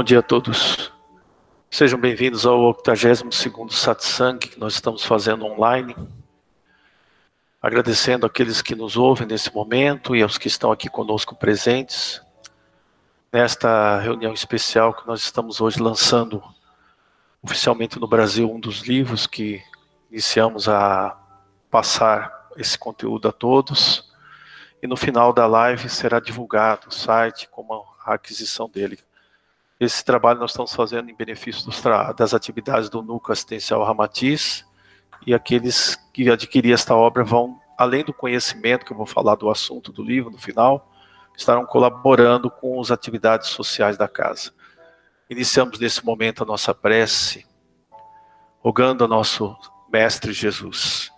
Bom dia a todos. Sejam bem-vindos ao 82º Satsang que nós estamos fazendo online. Agradecendo aqueles que nos ouvem nesse momento e aos que estão aqui conosco presentes. Nesta reunião especial que nós estamos hoje lançando oficialmente no Brasil um dos livros que iniciamos a passar esse conteúdo a todos. E no final da live será divulgado o site como a aquisição dele. Esse trabalho nós estamos fazendo em benefício das atividades do Núcleo Assistencial Ramatiz, e aqueles que adquirirem esta obra vão, além do conhecimento, que eu vou falar do assunto do livro no final, estarão colaborando com as atividades sociais da casa. Iniciamos nesse momento a nossa prece, rogando ao nosso Mestre Jesus,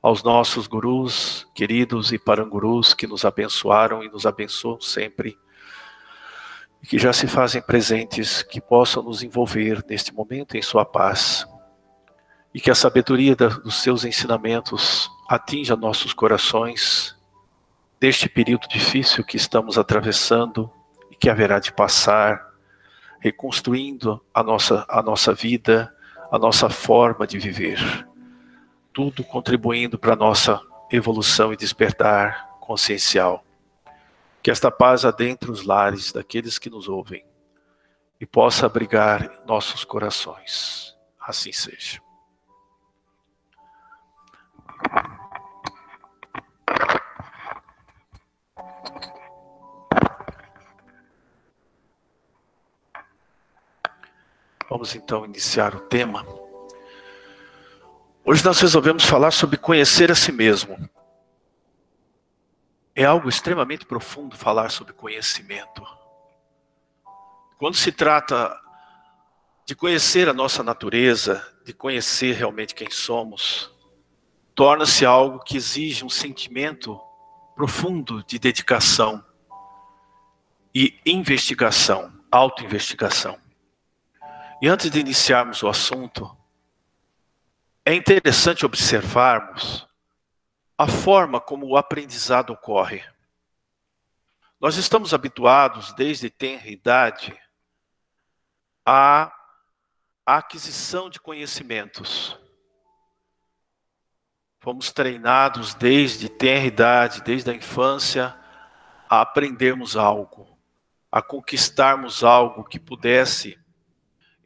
aos nossos gurus queridos e parangurus que nos abençoaram e nos abençoam sempre que já se fazem presentes, que possam nos envolver neste momento em Sua paz, e que a sabedoria dos seus ensinamentos atinja nossos corações neste período difícil que estamos atravessando e que haverá de passar, reconstruindo a nossa, a nossa vida, a nossa forma de viver, tudo contribuindo para a nossa evolução e despertar consciencial. Que esta paz adentre os lares daqueles que nos ouvem e possa abrigar nossos corações. Assim seja. Vamos então iniciar o tema. Hoje nós resolvemos falar sobre conhecer a si mesmo. É algo extremamente profundo falar sobre conhecimento. Quando se trata de conhecer a nossa natureza, de conhecer realmente quem somos, torna-se algo que exige um sentimento profundo de dedicação e investigação, autoinvestigação. E antes de iniciarmos o assunto, é interessante observarmos a forma como o aprendizado ocorre. Nós estamos habituados, desde tenra idade, à aquisição de conhecimentos. Fomos treinados desde tenra idade, desde a infância, a aprendermos algo, a conquistarmos algo que pudesse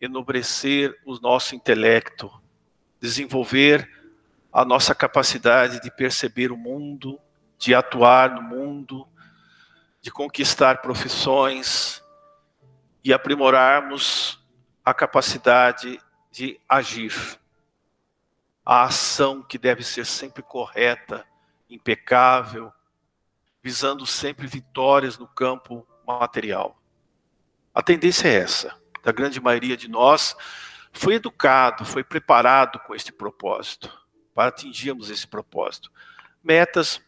enobrecer o nosso intelecto, desenvolver a nossa capacidade de perceber o mundo, de atuar no mundo, de conquistar profissões e aprimorarmos a capacidade de agir. A ação que deve ser sempre correta, impecável, visando sempre vitórias no campo material. A tendência é essa, da grande maioria de nós, foi educado, foi preparado com este propósito para atingirmos esse propósito. Metas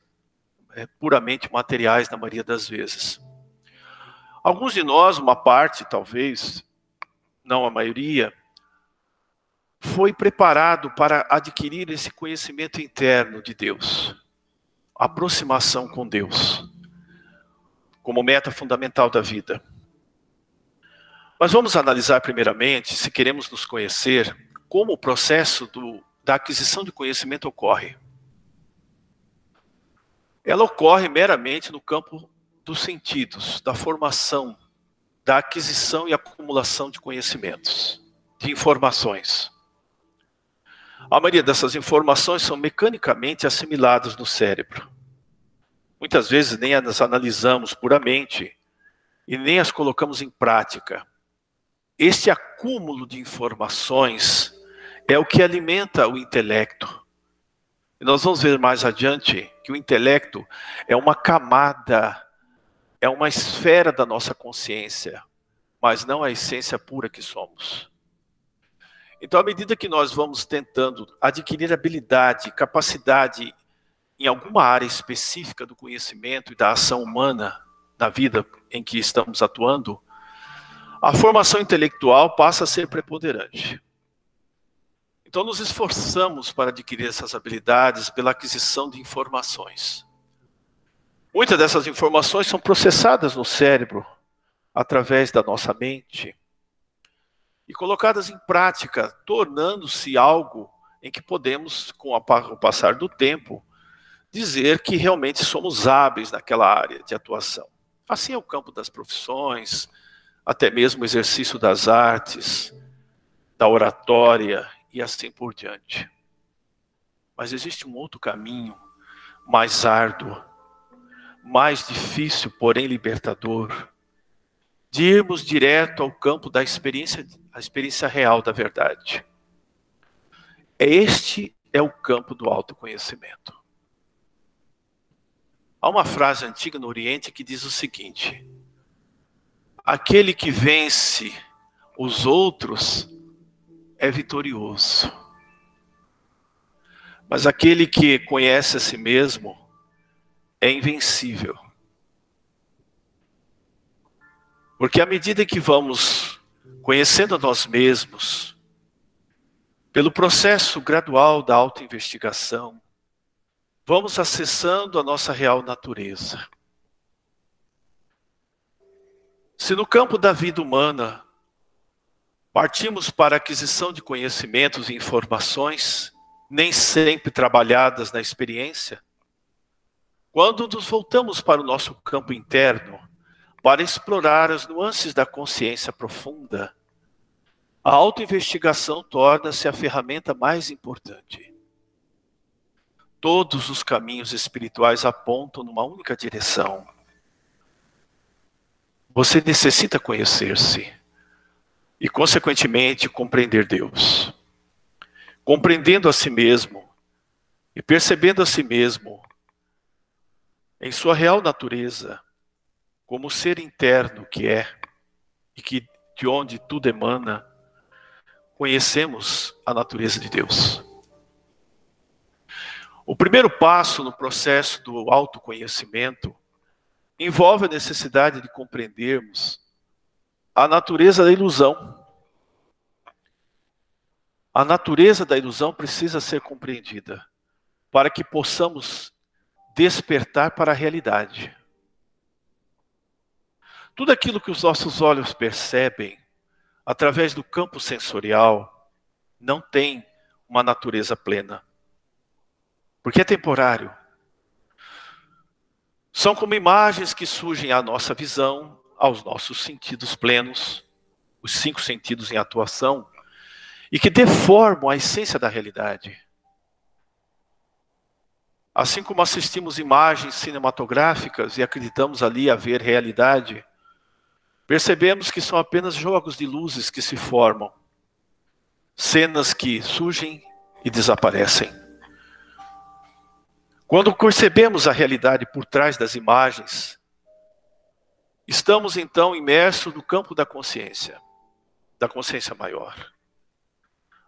é, puramente materiais, na maioria das vezes. Alguns de nós, uma parte talvez, não a maioria, foi preparado para adquirir esse conhecimento interno de Deus, aproximação com Deus, como meta fundamental da vida. Mas vamos analisar primeiramente, se queremos nos conhecer, como o processo do da aquisição de conhecimento ocorre? Ela ocorre meramente no campo dos sentidos, da formação, da aquisição e acumulação de conhecimentos, de informações. A maioria dessas informações são mecanicamente assimiladas no cérebro. Muitas vezes nem as analisamos puramente e nem as colocamos em prática. Este acúmulo de informações é o que alimenta o intelecto. E nós vamos ver mais adiante que o intelecto é uma camada, é uma esfera da nossa consciência, mas não a essência pura que somos. Então, à medida que nós vamos tentando adquirir habilidade, capacidade em alguma área específica do conhecimento e da ação humana na vida em que estamos atuando, a formação intelectual passa a ser preponderante. Então, nos esforçamos para adquirir essas habilidades pela aquisição de informações. Muitas dessas informações são processadas no cérebro através da nossa mente, e colocadas em prática, tornando-se algo em que podemos, com o passar do tempo, dizer que realmente somos hábeis naquela área de atuação. Assim é o campo das profissões, até mesmo o exercício das artes, da oratória e assim por diante. Mas existe um outro caminho mais árduo, mais difícil, porém libertador, de irmos direto ao campo da experiência, a experiência real da verdade. Este é o campo do autoconhecimento. Há uma frase antiga no Oriente que diz o seguinte: Aquele que vence os outros é vitorioso. Mas aquele que conhece a si mesmo é invencível. Porque à medida que vamos conhecendo a nós mesmos, pelo processo gradual da autoinvestigação, vamos acessando a nossa real natureza. Se no campo da vida humana partimos para a aquisição de conhecimentos e informações, nem sempre trabalhadas na experiência, quando nos voltamos para o nosso campo interno, para explorar as nuances da consciência profunda, a autoinvestigação torna-se a ferramenta mais importante. Todos os caminhos espirituais apontam numa única direção. Você necessita conhecer-se e, consequentemente, compreender Deus. Compreendendo a si mesmo e percebendo a si mesmo em sua real natureza, como ser interno que é e que de onde tudo emana, conhecemos a natureza de Deus. O primeiro passo no processo do autoconhecimento envolve a necessidade de compreendermos a natureza da ilusão. A natureza da ilusão precisa ser compreendida para que possamos despertar para a realidade. Tudo aquilo que os nossos olhos percebem através do campo sensorial não tem uma natureza plena porque é temporário. São como imagens que surgem à nossa visão, aos nossos sentidos plenos, os cinco sentidos em atuação, e que deformam a essência da realidade. Assim como assistimos imagens cinematográficas e acreditamos ali haver realidade, percebemos que são apenas jogos de luzes que se formam, cenas que surgem e desaparecem. Quando percebemos a realidade por trás das imagens, estamos então imersos no campo da consciência, da consciência maior.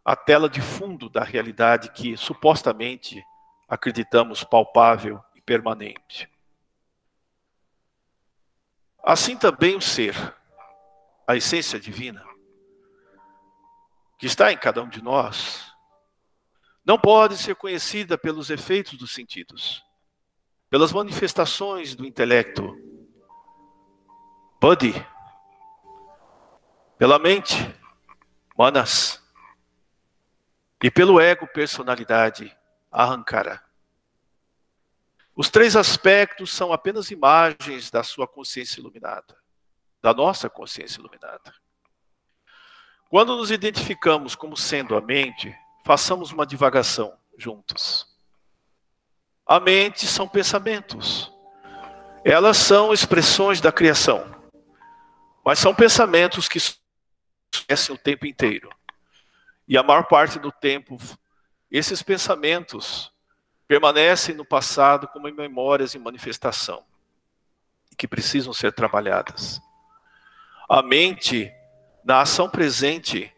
A tela de fundo da realidade que supostamente acreditamos palpável e permanente. Assim também o ser, a essência divina, que está em cada um de nós, não pode ser conhecida pelos efeitos dos sentidos, pelas manifestações do intelecto, body, pela mente, manas, e pelo ego, personalidade, ahankara. Os três aspectos são apenas imagens da sua consciência iluminada, da nossa consciência iluminada. Quando nos identificamos como sendo a mente, façamos uma divagação juntos. A mente são pensamentos. Elas são expressões da criação. Mas são pensamentos que conhecem o tempo inteiro. E a maior parte do tempo, esses pensamentos permanecem no passado como memórias em manifestação, que precisam ser trabalhadas. A mente, na ação presente,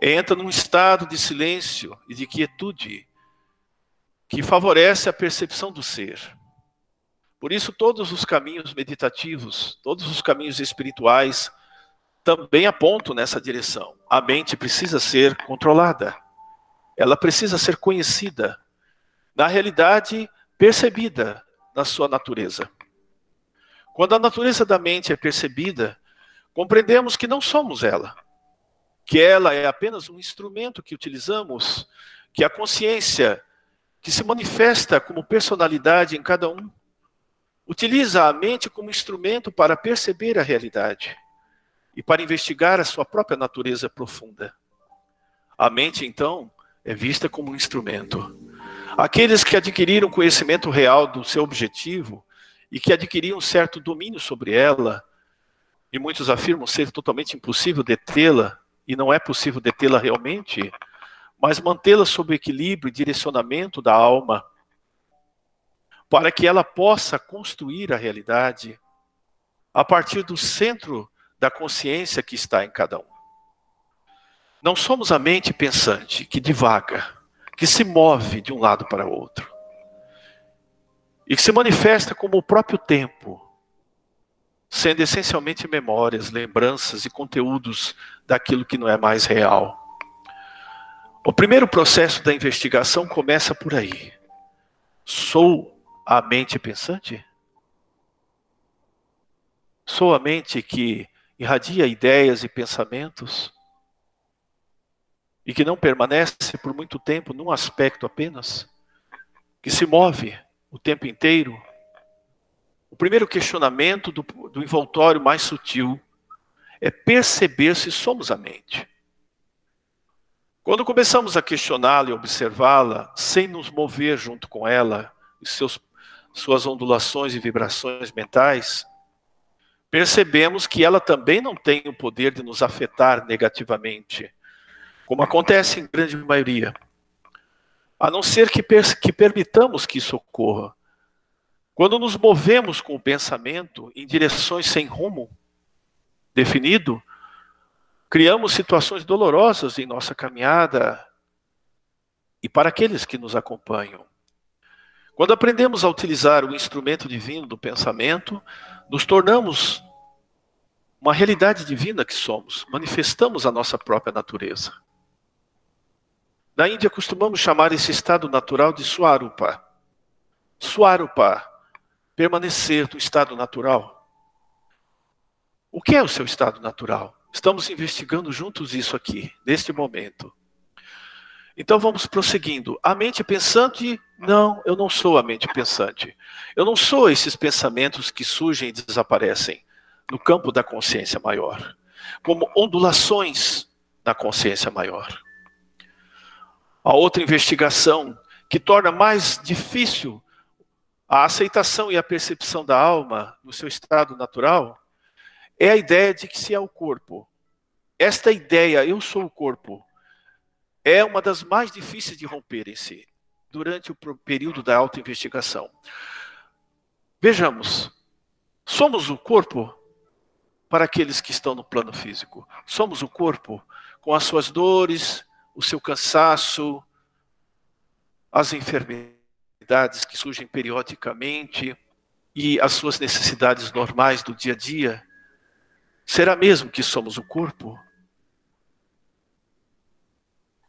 entra num estado de silêncio e de quietude que favorece a percepção do ser. Por isso, todos os caminhos meditativos, todos os caminhos espirituais também apontam nessa direção. A mente precisa ser controlada, ela precisa ser conhecida, na realidade, percebida na sua natureza. Quando a natureza da mente é percebida, compreendemos que não somos ela que ela é apenas um instrumento que utilizamos, que a consciência, que se manifesta como personalidade em cada um, utiliza a mente como instrumento para perceber a realidade e para investigar a sua própria natureza profunda. A mente, então, é vista como um instrumento. Aqueles que adquiriram conhecimento real do seu objetivo e que adquiriram certo domínio sobre ela, e muitos afirmam ser totalmente impossível detê-la, e não é possível detê-la realmente, mas mantê-la sob equilíbrio e direcionamento da alma para que ela possa construir a realidade a partir do centro da consciência que está em cada um. Não somos a mente pensante que divaga, que se move de um lado para o outro e que se manifesta como o próprio tempo, sendo essencialmente memórias, lembranças e conteúdos daquilo que não é mais real. O primeiro processo da investigação começa por aí. Sou a mente pensante? Sou a mente que irradia ideias e pensamentos e que não permanece por muito tempo num aspecto apenas, que se move o tempo inteiro. O primeiro questionamento do, do envoltório mais sutil é perceber se somos a mente. Quando começamos a questioná-la e observá-la, sem nos mover junto com ela e seus suas ondulações e vibrações mentais, percebemos que ela também não tem o poder de nos afetar negativamente, como acontece em grande maioria. A não ser que, que permitamos que isso ocorra. Quando nos movemos com o pensamento em direções sem rumo definido, criamos situações dolorosas em nossa caminhada e para aqueles que nos acompanham. Quando aprendemos a utilizar o instrumento divino do pensamento, nos tornamos uma realidade divina que somos, manifestamos a nossa própria natureza. Na Índia costumamos chamar esse estado natural de Swarupa. Swarupa, permanecer no estado natural. O que é o seu estado natural? Estamos investigando juntos isso aqui, neste momento. Então vamos prosseguindo. A mente pensante, não, eu não sou a mente pensante. Eu não sou esses pensamentos que surgem e desaparecem no campo da consciência maior, como ondulações da consciência maior. A outra investigação que torna mais difícil a aceitação e a percepção da alma no seu estado natural é a ideia de que se é o corpo. Esta ideia, eu sou o corpo, é uma das mais difíceis de romper em si, durante o período da autoinvestigação. Vejamos, somos o corpo para aqueles que estão no plano físico. Somos o corpo com as suas dores, o seu cansaço, as enfermidades que surgem periodicamente e as suas necessidades normais do dia a dia. Será mesmo que somos o corpo?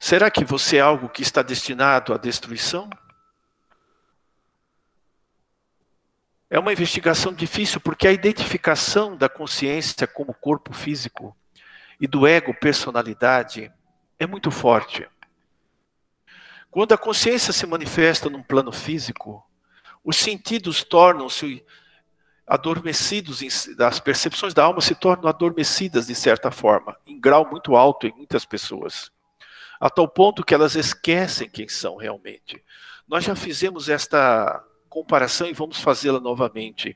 Será que você é algo que está destinado à destruição? É uma investigação difícil porque a identificação da consciência como corpo físico e do ego personalidade é muito forte. Quando a consciência se manifesta num plano físico, os sentidos tornam-se adormecidos, as percepções da alma se tornam adormecidas de certa forma, em grau muito alto em muitas pessoas a tal ponto que elas esquecem quem são realmente. Nós já fizemos esta comparação e vamos fazê-la novamente.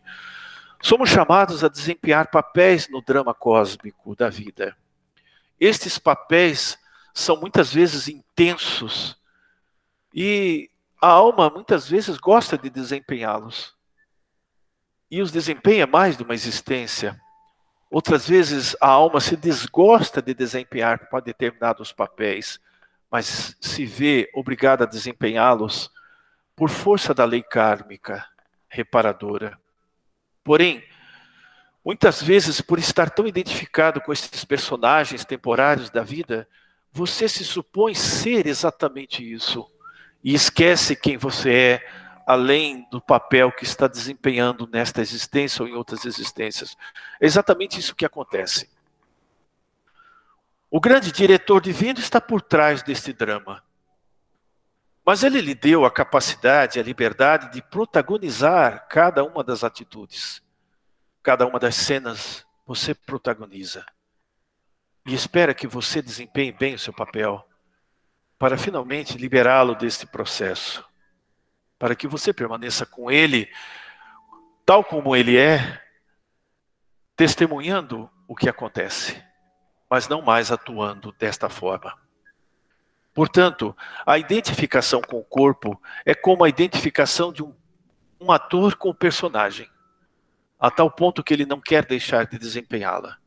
Somos chamados a desempenhar papéis no drama cósmico da vida. Estes papéis são muitas vezes intensos e a alma muitas vezes gosta de desempenhá-los. E os desempenha mais de uma existência. Outras vezes a alma se desgosta de desempenhar determinados papéis mas se vê obrigada a desempenhá-los por força da lei kármica reparadora. Porém, muitas vezes, por estar tão identificado com esses personagens temporários da vida, você se supõe ser exatamente isso e esquece quem você é, além do papel que está desempenhando nesta existência ou em outras existências. É exatamente isso que acontece. O grande diretor divino está por trás deste drama. Mas ele lhe deu a capacidade, a liberdade de protagonizar cada uma das atitudes, cada uma das cenas, você protagoniza. E espera que você desempenhe bem o seu papel, para finalmente liberá-lo deste processo, para que você permaneça com ele, tal como ele é, testemunhando o que acontece, mas não mais atuando desta forma. Portanto, a identificação com o corpo é como a identificação de um, um ator com o personagem, a tal ponto que ele não quer deixar de desempenhá-la.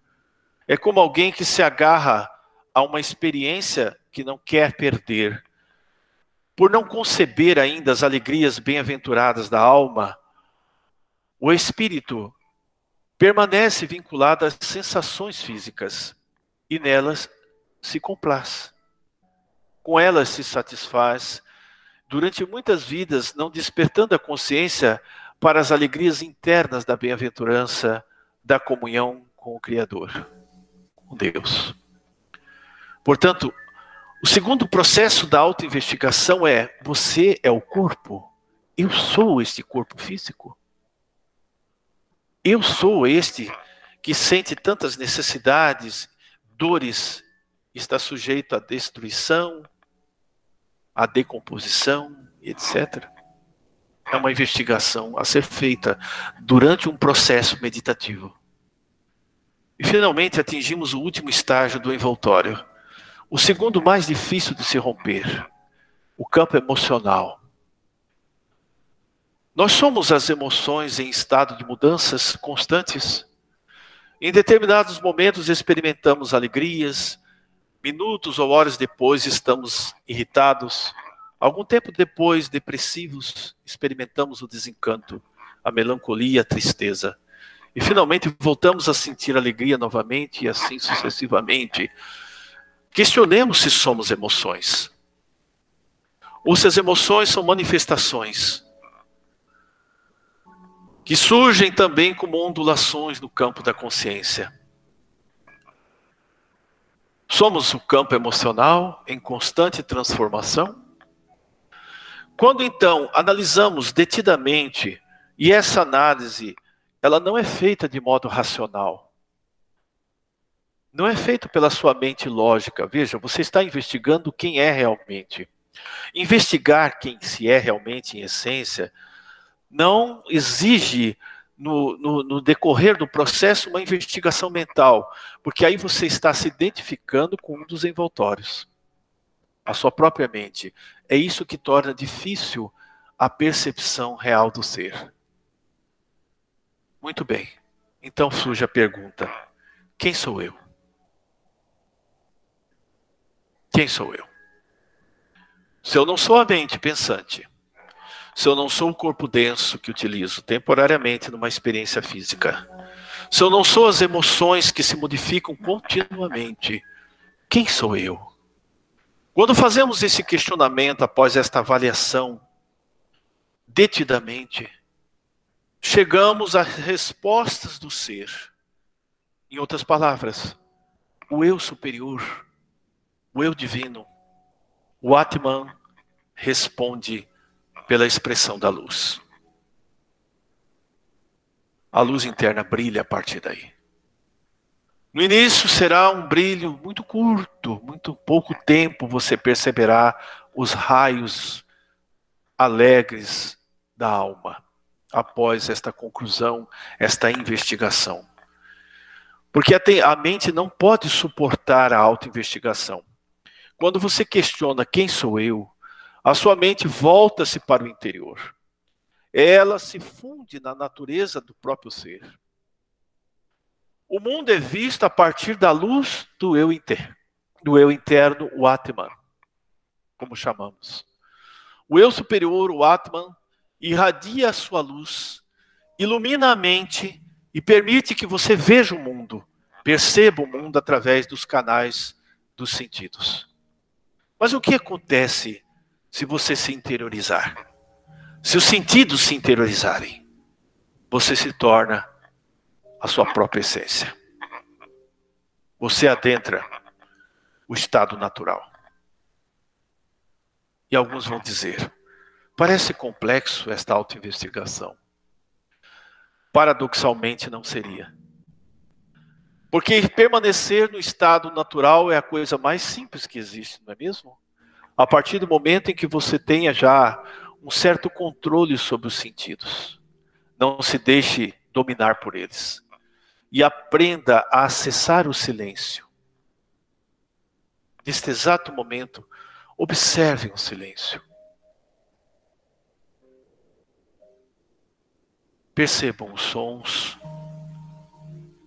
É como alguém que se agarra a uma experiência que não quer perder. Por não conceber ainda as alegrias bem-aventuradas da alma, o espírito permanece vinculado às sensações físicas e nelas se complaz com elas se satisfaz, durante muitas vidas, não despertando a consciência para as alegrias internas da bem-aventurança, da comunhão com o Criador, com Deus. Portanto, o segundo processo da autoinvestigação é: você é o corpo, eu sou este corpo físico. Eu sou este que sente tantas necessidades, dores, está sujeito à destruição, a decomposição, etc. É uma investigação a ser feita durante um processo meditativo. E finalmente atingimos o último estágio do envoltório, o segundo mais difícil de se romper, o campo emocional. Nós somos as emoções em estado de mudanças constantes. Em determinados momentos experimentamos alegrias, Minutos ou horas depois estamos irritados. Algum tempo depois, depressivos, experimentamos o desencanto, a melancolia, a tristeza. E finalmente voltamos a sentir alegria novamente e assim sucessivamente. Questionemos se somos emoções. Ou se as emoções são manifestações que surgem também como ondulações no campo da consciência. Somos o campo emocional em constante transformação? Quando então analisamos detidamente, e essa análise, ela não é feita de modo racional. Não é feita pela sua mente lógica. Veja, você está investigando quem é realmente. Investigar quem se é realmente em essência não exige no, no, no, decorrer do processo uma investigação mental, porque aí você está se identificando com um dos envoltórios, a sua própria mente. É isso que torna difícil a percepção real do ser. Muito bem. Então surge a pergunta: quem sou eu? Quem sou eu? Se eu não sou a mente pensante, se eu não sou o corpo denso que utilizo temporariamente numa experiência física, se eu não sou as emoções que se modificam continuamente, quem sou eu? Quando fazemos esse questionamento após esta avaliação, detidamente, chegamos às respostas do ser. Em outras palavras, o eu superior, o eu divino, o Atman responde pela expressão da luz. A luz interna brilha a partir daí. No início será um brilho muito curto, muito pouco tempo você perceberá os raios alegres da alma após esta conclusão, esta investigação. Porque a mente não pode suportar a autoinvestigação. Quando você questiona quem sou eu, a sua mente volta-se para o interior. Ela se funde na natureza do próprio ser. O mundo é visto a partir da luz do eu interno, do eu interno, o Atman, como chamamos. O eu superior, o Atman, irradia a sua luz, ilumina a mente e permite que você veja o mundo, perceba o mundo através dos canais dos sentidos. Mas o que acontece se você se interiorizar. Se os sentidos se interiorizarem, você se torna a sua própria essência. Você adentra o estado natural. E alguns vão dizer: parece complexo esta autoinvestigação. Paradoxalmente, não seria. Porque permanecer no estado natural é a coisa mais simples que existe, não é mesmo? A partir do momento em que você tenha já um certo controle sobre os sentidos, não se deixe dominar por eles e aprenda a acessar o silêncio. Neste exato momento, observem o silêncio. Percebam os sons,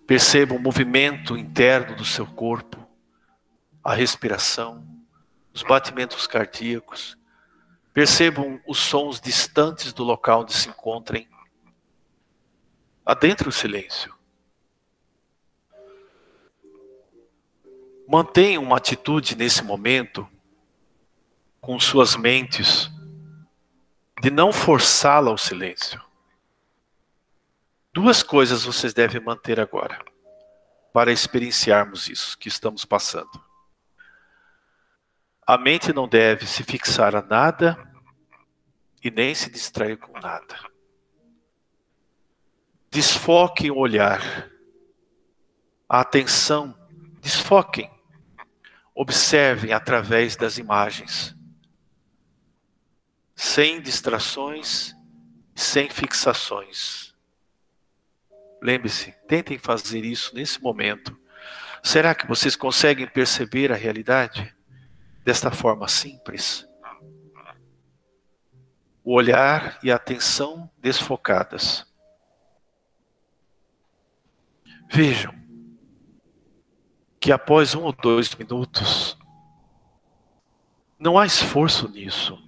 percebam o movimento interno do seu corpo, a respiração, os batimentos cardíacos. Percebam os sons distantes do local onde se encontrem. Adentre o silêncio. Mantenham uma atitude nesse momento com suas mentes de não forçá-la ao silêncio. Duas coisas vocês devem manter agora para experienciarmos isso que estamos passando. A mente não deve se fixar a nada e nem se distrair com nada. Desfoquem o olhar, a atenção, desfoquem Observem através das imagens, sem distrações, sem fixações. Lembre-se, tentem fazer isso nesse momento. Será que vocês conseguem perceber a realidade desta forma simples? O olhar e a atenção desfocadas. Vejam, que após um ou dois minutos, não há esforço nisso.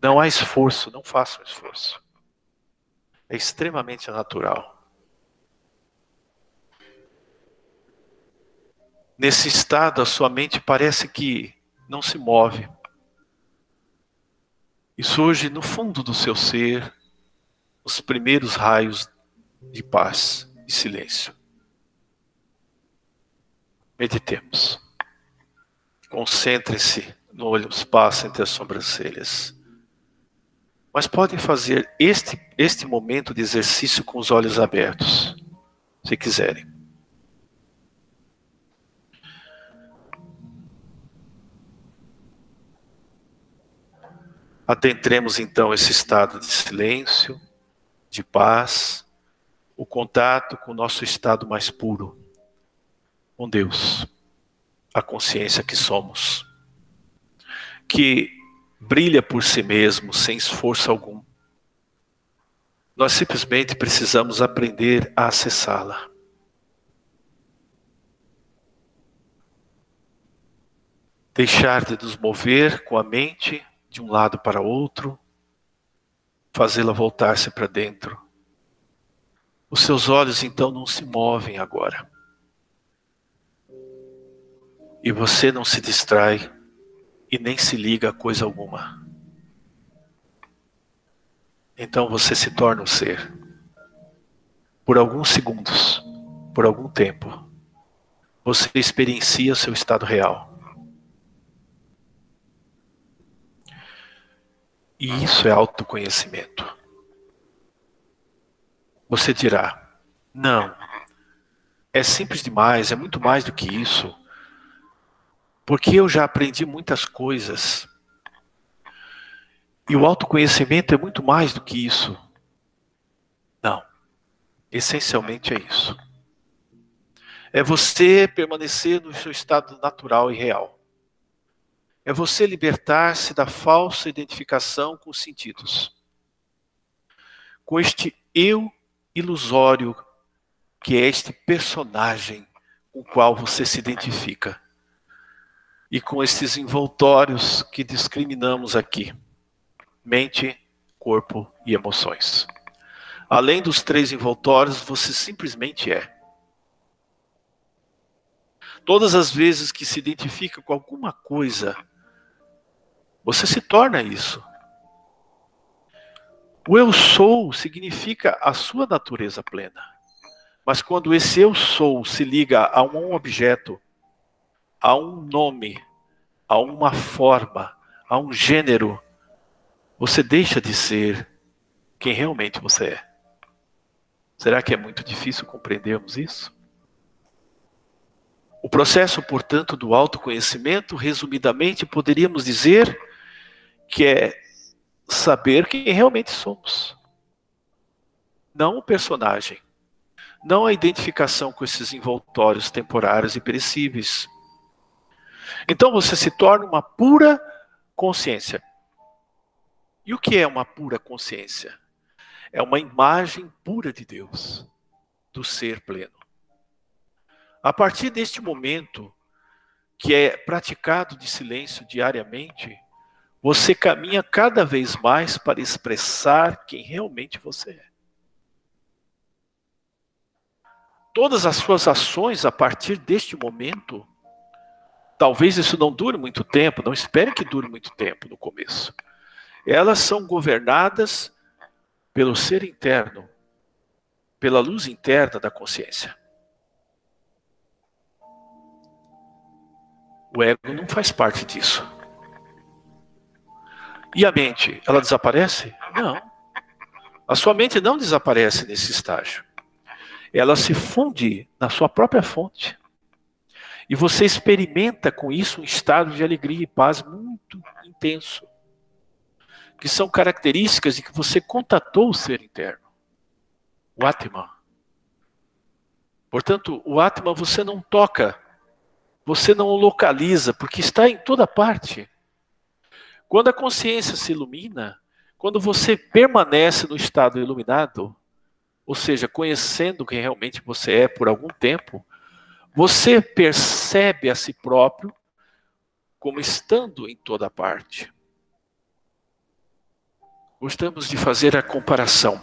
Não há esforço, não façam esforço. É extremamente natural. Nesse estado, a sua mente parece que não se move. E surge no fundo do seu ser os primeiros raios de paz e silêncio. Meditemos. Concentre-se no espaço entre as sobrancelhas. Mas podem fazer este, este momento de exercício com os olhos abertos, se quiserem. Adentremos então esse estado de silêncio, de paz, o contato com o nosso estado mais puro com Deus, a consciência que somos, que brilha por si mesmo, sem esforço algum. Nós simplesmente precisamos aprender a acessá-la. Deixar de nos mover com a mente de um lado para outro, fazê-la voltar-se para dentro. Os seus olhos então não se movem agora. E você não se distrai e nem se liga a coisa alguma. Então você se torna um ser. Por alguns segundos, por algum tempo, você experiencia seu estado real. E isso é autoconhecimento. Você dirá: não, é simples demais, é muito mais do que isso. Porque eu já aprendi muitas coisas. E o autoconhecimento é muito mais do que isso. Não. Essencialmente é isso. É você permanecer no seu estado natural e real. É você libertar-se da falsa identificação com os sentidos. Com este eu ilusório que é este personagem com o qual você se identifica e com esses envoltórios que discriminamos aqui: mente, corpo e emoções. Além dos três envoltórios, você simplesmente é. Todas as vezes que se identifica com alguma coisa, você se torna isso. O eu sou significa a sua natureza plena. Mas quando esse eu sou se liga a um objeto, a um nome, a uma forma, a um gênero, você deixa de ser quem realmente você é. Será que é muito difícil compreendermos isso? O processo, portanto, do autoconhecimento, resumidamente, poderíamos dizer que é saber quem realmente somos. Não o personagem. Não a identificação com esses envoltórios temporários e perecíveis. Então você se torna uma pura consciência. E o que é uma pura consciência? É uma imagem pura de Deus, do ser pleno. A partir deste momento, que é praticado de silêncio diariamente, você caminha cada vez mais para expressar quem realmente você é. Todas as suas ações a partir deste momento, talvez isso não dure muito tempo, não espere que dure muito tempo no começo. Elas são governadas pelo ser interno, pela luz interna da consciência. O ego não faz parte disso. E a mente, ela desaparece? Não. A sua mente não desaparece nesse estágio. Ela se funde na sua própria fonte. E você experimenta com isso um estado de alegria e paz muito intenso. Que são características de que você contatou o ser interno. O Atman. Portanto, o Atman você não toca você não o localiza, porque está em toda parte. Quando a consciência se ilumina, quando você permanece no estado iluminado, ou seja, conhecendo quem realmente você é por algum tempo, você percebe a si próprio como estando em toda parte. Gostamos de fazer a comparação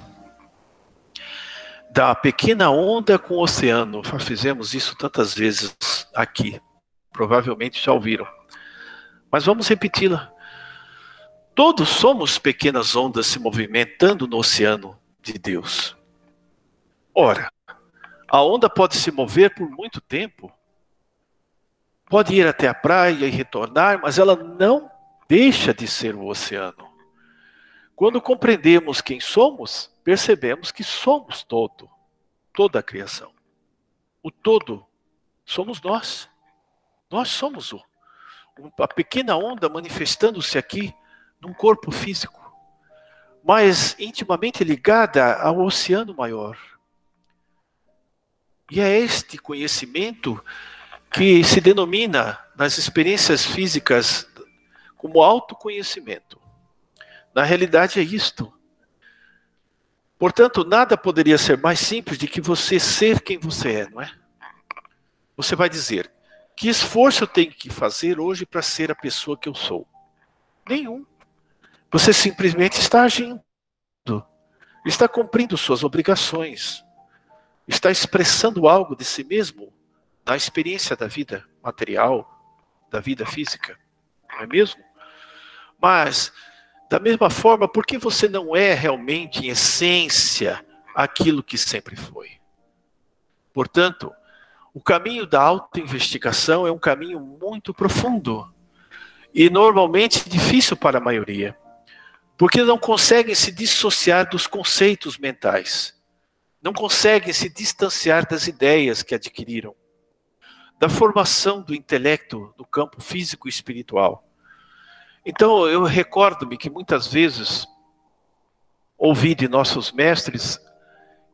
da pequena onda com o oceano. Já fizemos isso tantas vezes aqui provavelmente já ouviram. Mas vamos repeti-la. Todos somos pequenas ondas se movimentando no oceano de Deus. Ora, a onda pode se mover por muito tempo, pode ir até a praia e retornar, mas ela não deixa de ser o oceano. Quando compreendemos quem somos, percebemos que somos todo, toda a criação. O todo somos nós. Nós somos o, a pequena onda manifestando-se aqui num corpo físico, mas intimamente ligada ao oceano maior. E é este conhecimento que se denomina nas experiências físicas como autoconhecimento. Na realidade é isto. Portanto, nada poderia ser mais simples de que você ser quem você é, não é? Você vai dizer: que esforço eu tenho que fazer hoje para ser a pessoa que eu sou? Nenhum. Você simplesmente está agindo, está cumprindo suas obrigações, está expressando algo de si mesmo na experiência da vida material, da vida física, não é mesmo? Mas, da mesma forma, por que você não é realmente, em essência, aquilo que sempre foi? Portanto, o caminho da autoinvestigação é um caminho muito profundo e normalmente difícil para a maioria, porque não conseguem se dissociar dos conceitos mentais, não conseguem se distanciar das ideias que adquiriram, da formação do intelecto no campo físico e espiritual. Então, eu recordo-me que muitas vezes ouvi de nossos mestres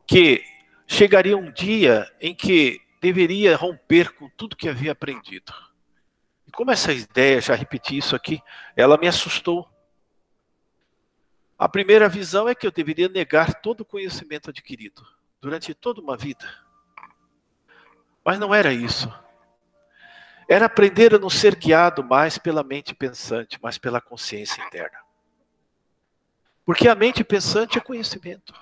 que chegaria um dia em que deveria romper com tudo que havia aprendido. E como essa ideia, já repeti isso aqui, ela me assustou. A primeira visão é que eu deveria negar todo o conhecimento adquirido durante toda uma vida. Mas não era isso. Era aprender a não ser guiado mais pela mente pensante, mas pela consciência interna. Porque a mente pensante é conhecimento.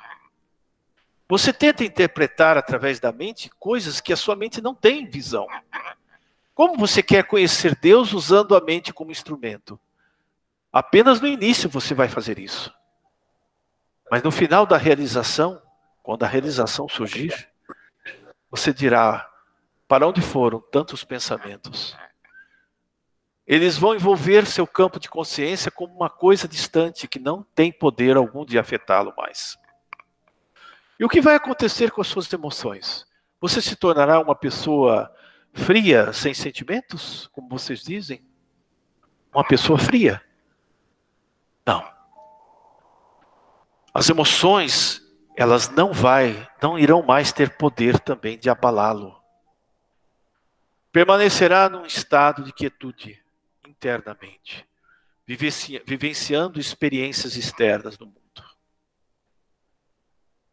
Você tenta interpretar através da mente coisas que a sua mente não tem visão. Como você quer conhecer Deus usando a mente como instrumento? Apenas no início você vai fazer isso. Mas no final da realização, quando a realização surgir, você dirá: para onde foram tantos pensamentos? Eles vão envolver seu campo de consciência como uma coisa distante que não tem poder algum de afetá-lo mais. E o que vai acontecer com as suas emoções? Você se tornará uma pessoa fria, sem sentimentos, como vocês dizem? Uma pessoa fria? Não. As emoções, elas não vai, não irão mais ter poder também de abalá-lo. Permanecerá num estado de quietude internamente, vivenciando experiências externas no mundo.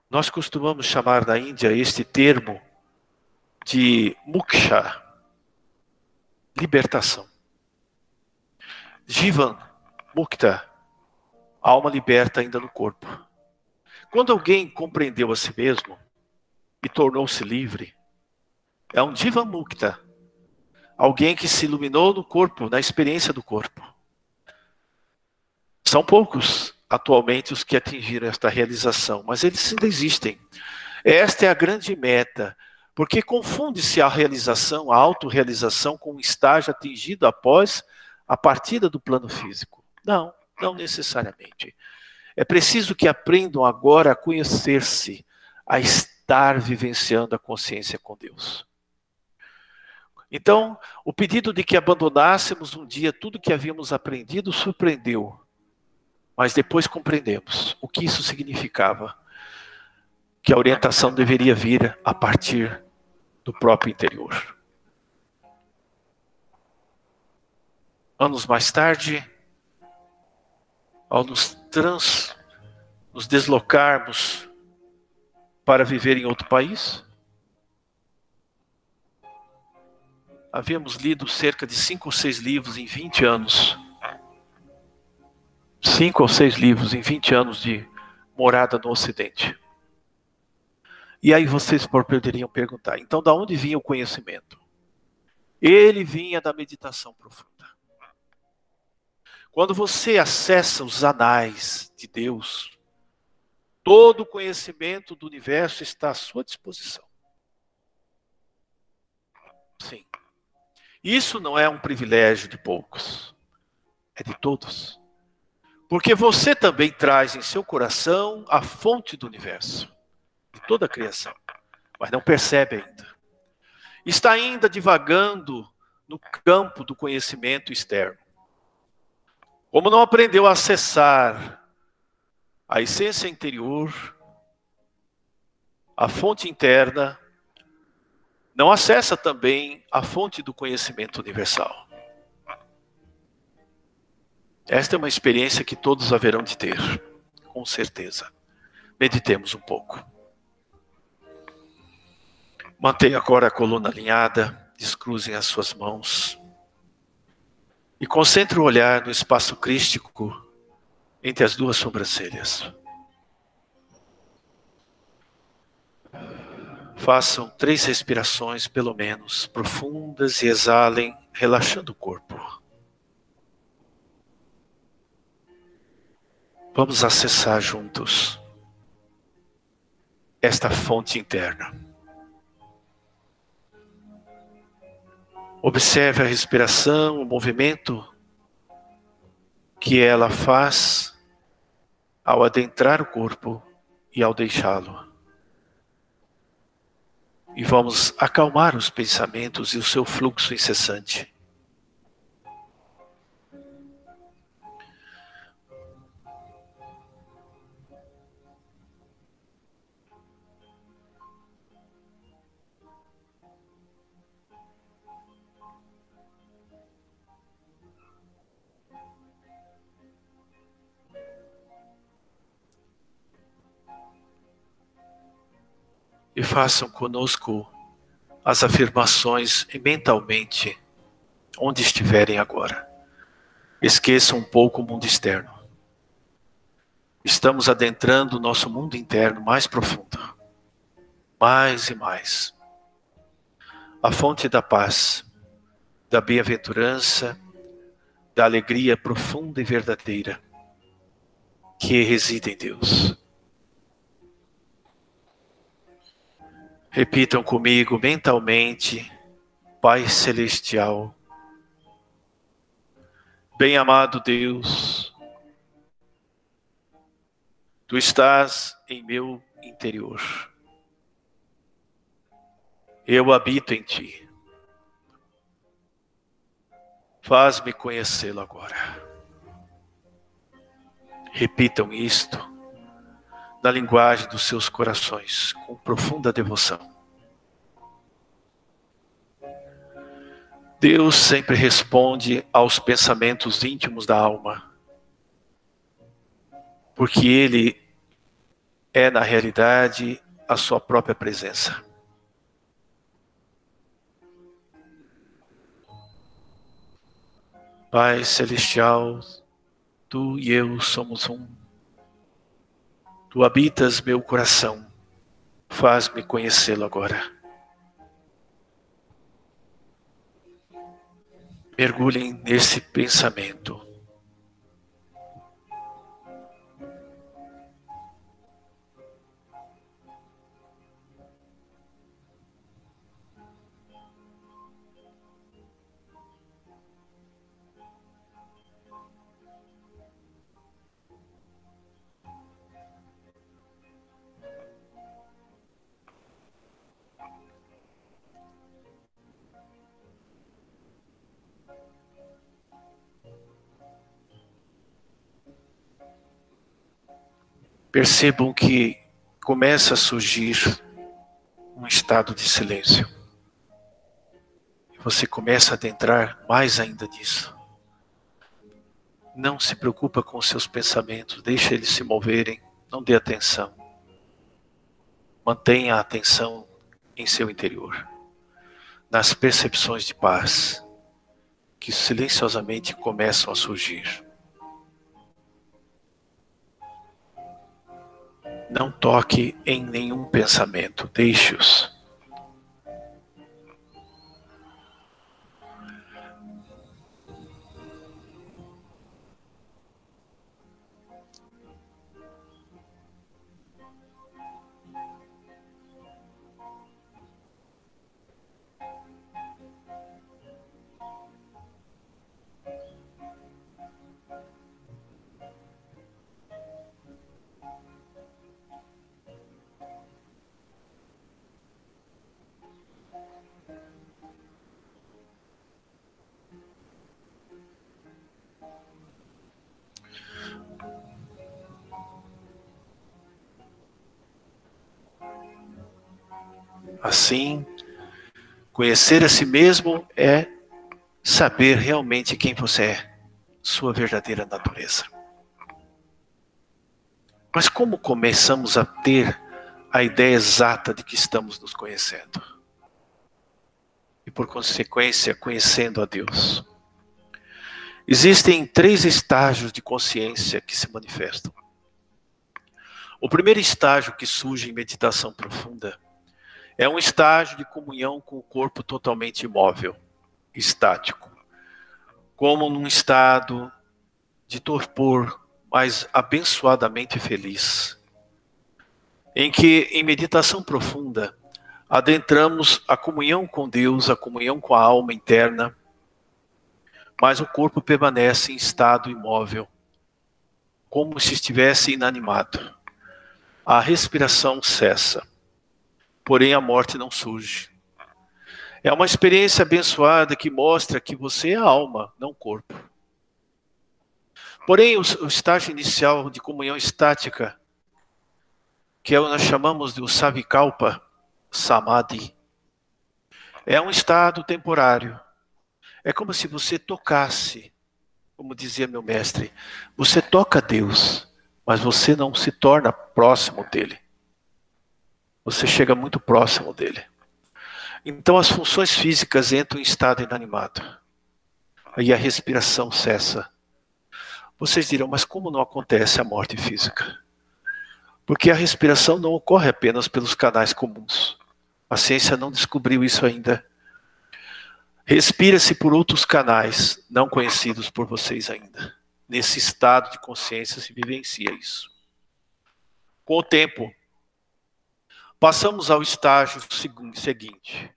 Nós costumamos chamar na Índia este termo de muksha, libertação. Jivan, mukta, alma liberta ainda no corpo. Quando alguém compreendeu a si mesmo e tornou-se livre, é um Jivan mukta, alguém que se iluminou no corpo, na experiência do corpo. São poucos atualmente os que atingiram esta realização, mas eles ainda existem. Esta é a grande meta porque confunde-se a realização, a autorrealização, com um estágio atingido após a partida do plano físico. Não, não necessariamente. É preciso que aprendam agora a conhecer-se, a estar vivenciando a consciência com Deus. Então, o pedido de que abandonássemos um dia tudo que havíamos aprendido surpreendeu, mas depois compreendemos o que isso significava. Que a orientação deveria vir a partir do próprio interior. Anos mais tarde, ao nos trans, nos deslocarmos para viver em outro país, havíamos lido cerca de cinco ou seis livros em 20 anos. Cinco ou seis livros em 20 anos de morada no Ocidente. E aí vocês poderiam perguntar: então, da onde vinha o conhecimento? Ele vinha da meditação profunda. Quando você acessa os anais de Deus, todo o conhecimento do universo está à sua disposição. Sim. Isso não é um privilégio de poucos, é de todos. Porque você também traz em seu coração a fonte do universo de toda a criação, mas não percebe ainda. Está ainda divagando no campo do conhecimento externo. Como não aprendeu a acessar a essência interior, a fonte interna, não acessa também a fonte do conhecimento universal. Esta é uma experiência que todos haverão de ter, com certeza. Meditemos um pouco. Mantenha agora a coluna alinhada, descruzem as suas mãos e concentre o olhar no espaço crístico entre as duas sobrancelhas. Façam três respirações, pelo menos, profundas e exalem, relaxando o corpo. Vamos acessar juntos esta fonte interna. Observe a respiração, o movimento que ela faz ao adentrar o corpo e ao deixá-lo. E vamos acalmar os pensamentos e o seu fluxo incessante. Façam conosco as afirmações mentalmente, onde estiverem agora. Esqueçam um pouco o mundo externo. Estamos adentrando o nosso mundo interno mais profundo. Mais e mais. A fonte da paz, da bem-aventurança, da alegria profunda e verdadeira que reside em Deus. Repitam comigo mentalmente, Pai Celestial, Bem-amado Deus, Tu estás em meu interior. Eu habito em Ti. Faz-me conhecê-lo agora. Repitam isto na linguagem dos seus corações, com profunda devoção. Deus sempre responde aos pensamentos íntimos da alma, porque Ele é, na realidade, a sua própria presença. Pai Celestial, Tu e eu somos um. Tu habitas meu coração, faz-me conhecê-lo agora. mergulhem nesse pensamento. Percebam que começa a surgir um estado de silêncio. Você começa a adentrar mais ainda nisso. Não se preocupa com seus pensamentos, deixa eles se moverem, não dê atenção. Mantenha a atenção em seu interior, nas percepções de paz que silenciosamente começam a surgir. Não toque em nenhum pensamento, deixe-os. Assim, conhecer a si mesmo é saber realmente quem você é, sua verdadeira natureza. Mas como começamos a ter a ideia exata de que estamos nos conhecendo? E por consequência, conhecendo a Deus. Existem três estágios de consciência que se manifestam. O primeiro estágio que surge em meditação profunda é um estágio de comunhão com o corpo totalmente imóvel, estático, como num estado de torpor, mas abençoadamente feliz, em que, em meditação profunda, adentramos a comunhão com Deus, a comunhão com a alma interna, mas o corpo permanece em estado imóvel, como se estivesse inanimado. A respiração cessa porém a morte não surge. É uma experiência abençoada que mostra que você é alma, não corpo. Porém, o, estágio inicial de comunhão estática, que é o que nós chamamos de o Savikalpa Samadhi, é um estado temporário. É como se você tocasse, como dizia meu mestre, você toca Deus, mas você não se torna próximo dele você chega muito próximo dele. Então as funções físicas entram em estado inanimado. Aí a respiração cessa. Vocês dirão, mas como não acontece a morte física? Porque a respiração não ocorre apenas pelos canais comuns. A ciência não descobriu isso ainda. Respira-se por outros canais não conhecidos por vocês ainda. Nesse estado de consciência se vivencia isso. Com o tempo, Passamos ao estágio seguinte,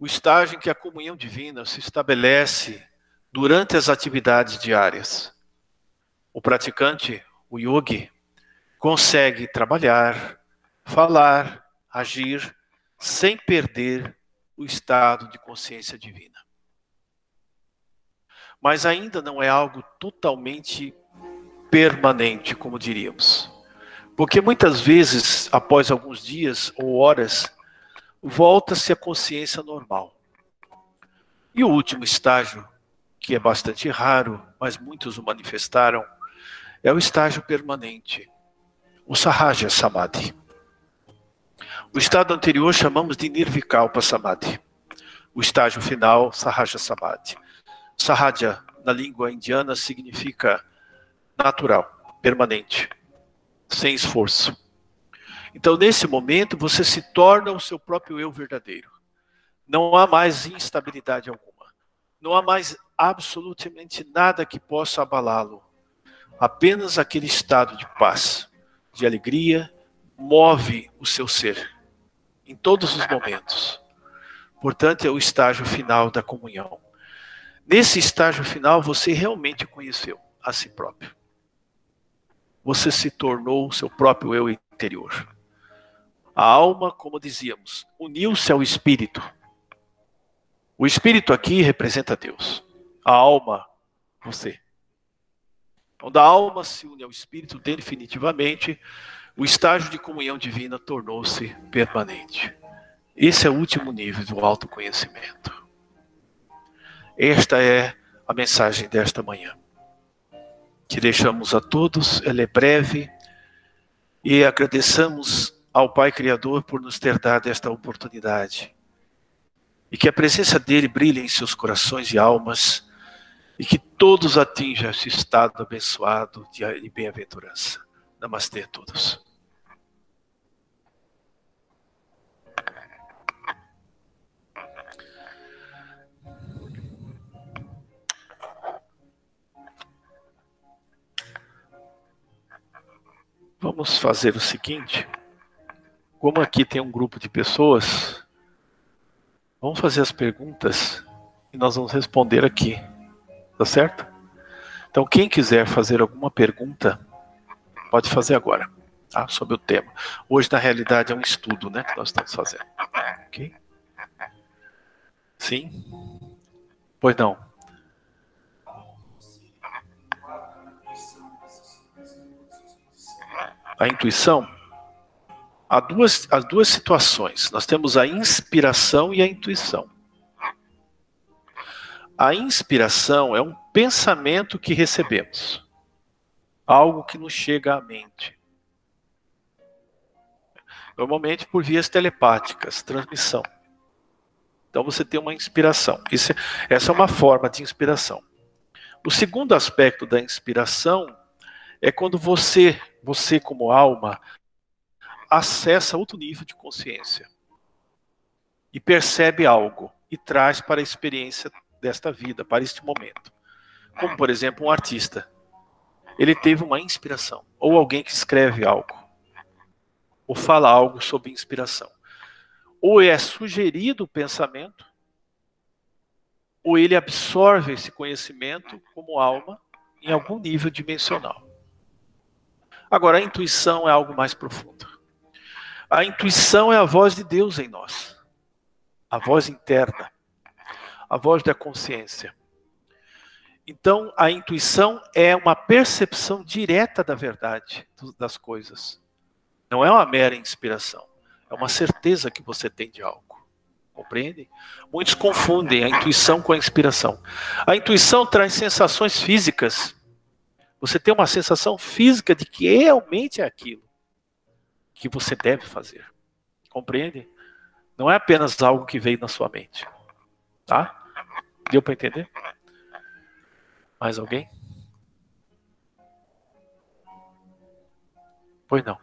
o estágio em que a comunhão divina se estabelece durante as atividades diárias. O praticante, o yogi, consegue trabalhar, falar, agir sem perder o estado de consciência divina. Mas ainda não é algo totalmente permanente, como diríamos. Porque muitas vezes, após alguns dias ou horas, volta-se a consciência normal. E o último estágio, que é bastante raro, mas muitos o manifestaram, é o estágio permanente, o Sahaja Samadhi. O estado anterior chamamos de Nirvikalpa Samadhi. O estágio final, Sahaja Samadhi. Sahaja, na língua indiana, significa natural, permanente, sem esforço. Então, nesse momento, você se torna o seu próprio eu verdadeiro. Não há mais instabilidade alguma. Não há mais absolutamente nada que possa abalá-lo. Apenas aquele estado de paz, de alegria, move o seu ser em todos os momentos. Portanto, é o estágio final da comunhão. Nesse estágio final, você realmente conheceu a si próprio. Você se tornou seu próprio eu interior. A alma, como dizíamos, uniu-se ao espírito. O espírito aqui representa Deus. A alma, você. Quando a alma se une ao espírito definitivamente, o estágio de comunhão divina tornou-se permanente. Esse é o último nível do autoconhecimento. Esta é a mensagem desta manhã. Que deixamos a todos, ela é breve, e agradeçamos ao Pai Criador por nos ter dado esta oportunidade. E que a presença dele brilhe em seus corações e almas, e que todos atinjam esse estado abençoado de bem-aventurança. Namastê a todos. Vamos fazer o seguinte. Como aqui tem um grupo de pessoas, vamos fazer as perguntas e nós vamos responder aqui. Tá certo? Então, quem quiser fazer alguma pergunta, Pode fazer agora, tá? Sobre o tema. Hoje, na realidade, é um estudo, né? Que nós estamos fazendo. Ok? Sim? Pois não. A intuição. Há duas, há duas situações. Nós temos a inspiração e a intuição. A inspiração é um pensamento que recebemos algo que nos chega à mente. Normalmente por vias telepáticas, transmissão. Então você tem uma inspiração. Isso, essa é uma forma de inspiração. O segundo aspecto da inspiração é quando você, você como alma, acessa outro nível de consciência e percebe algo e traz para a experiência desta vida, para este momento. Como, por exemplo, um artista ele teve uma inspiração, ou alguém que escreve algo, ou fala algo sobre inspiração. Ou é sugerido o pensamento, ou ele absorve esse conhecimento como alma em algum nível dimensional. Agora, a intuição é algo mais profundo. A intuição é a voz de Deus em nós, a voz interna, a voz da consciência. Então, a intuição é uma percepção direta da verdade das coisas. Não é uma mera inspiração. É uma certeza que você tem de algo. Compreende? Muitos confundem a intuição com a inspiração. A intuição traz sensações físicas. Você tem uma sensação física de que realmente é aquilo que você deve fazer. Compreende? Não é apenas algo que veio na sua mente. Tá? Deu para entender? Mais alguém? Pois não.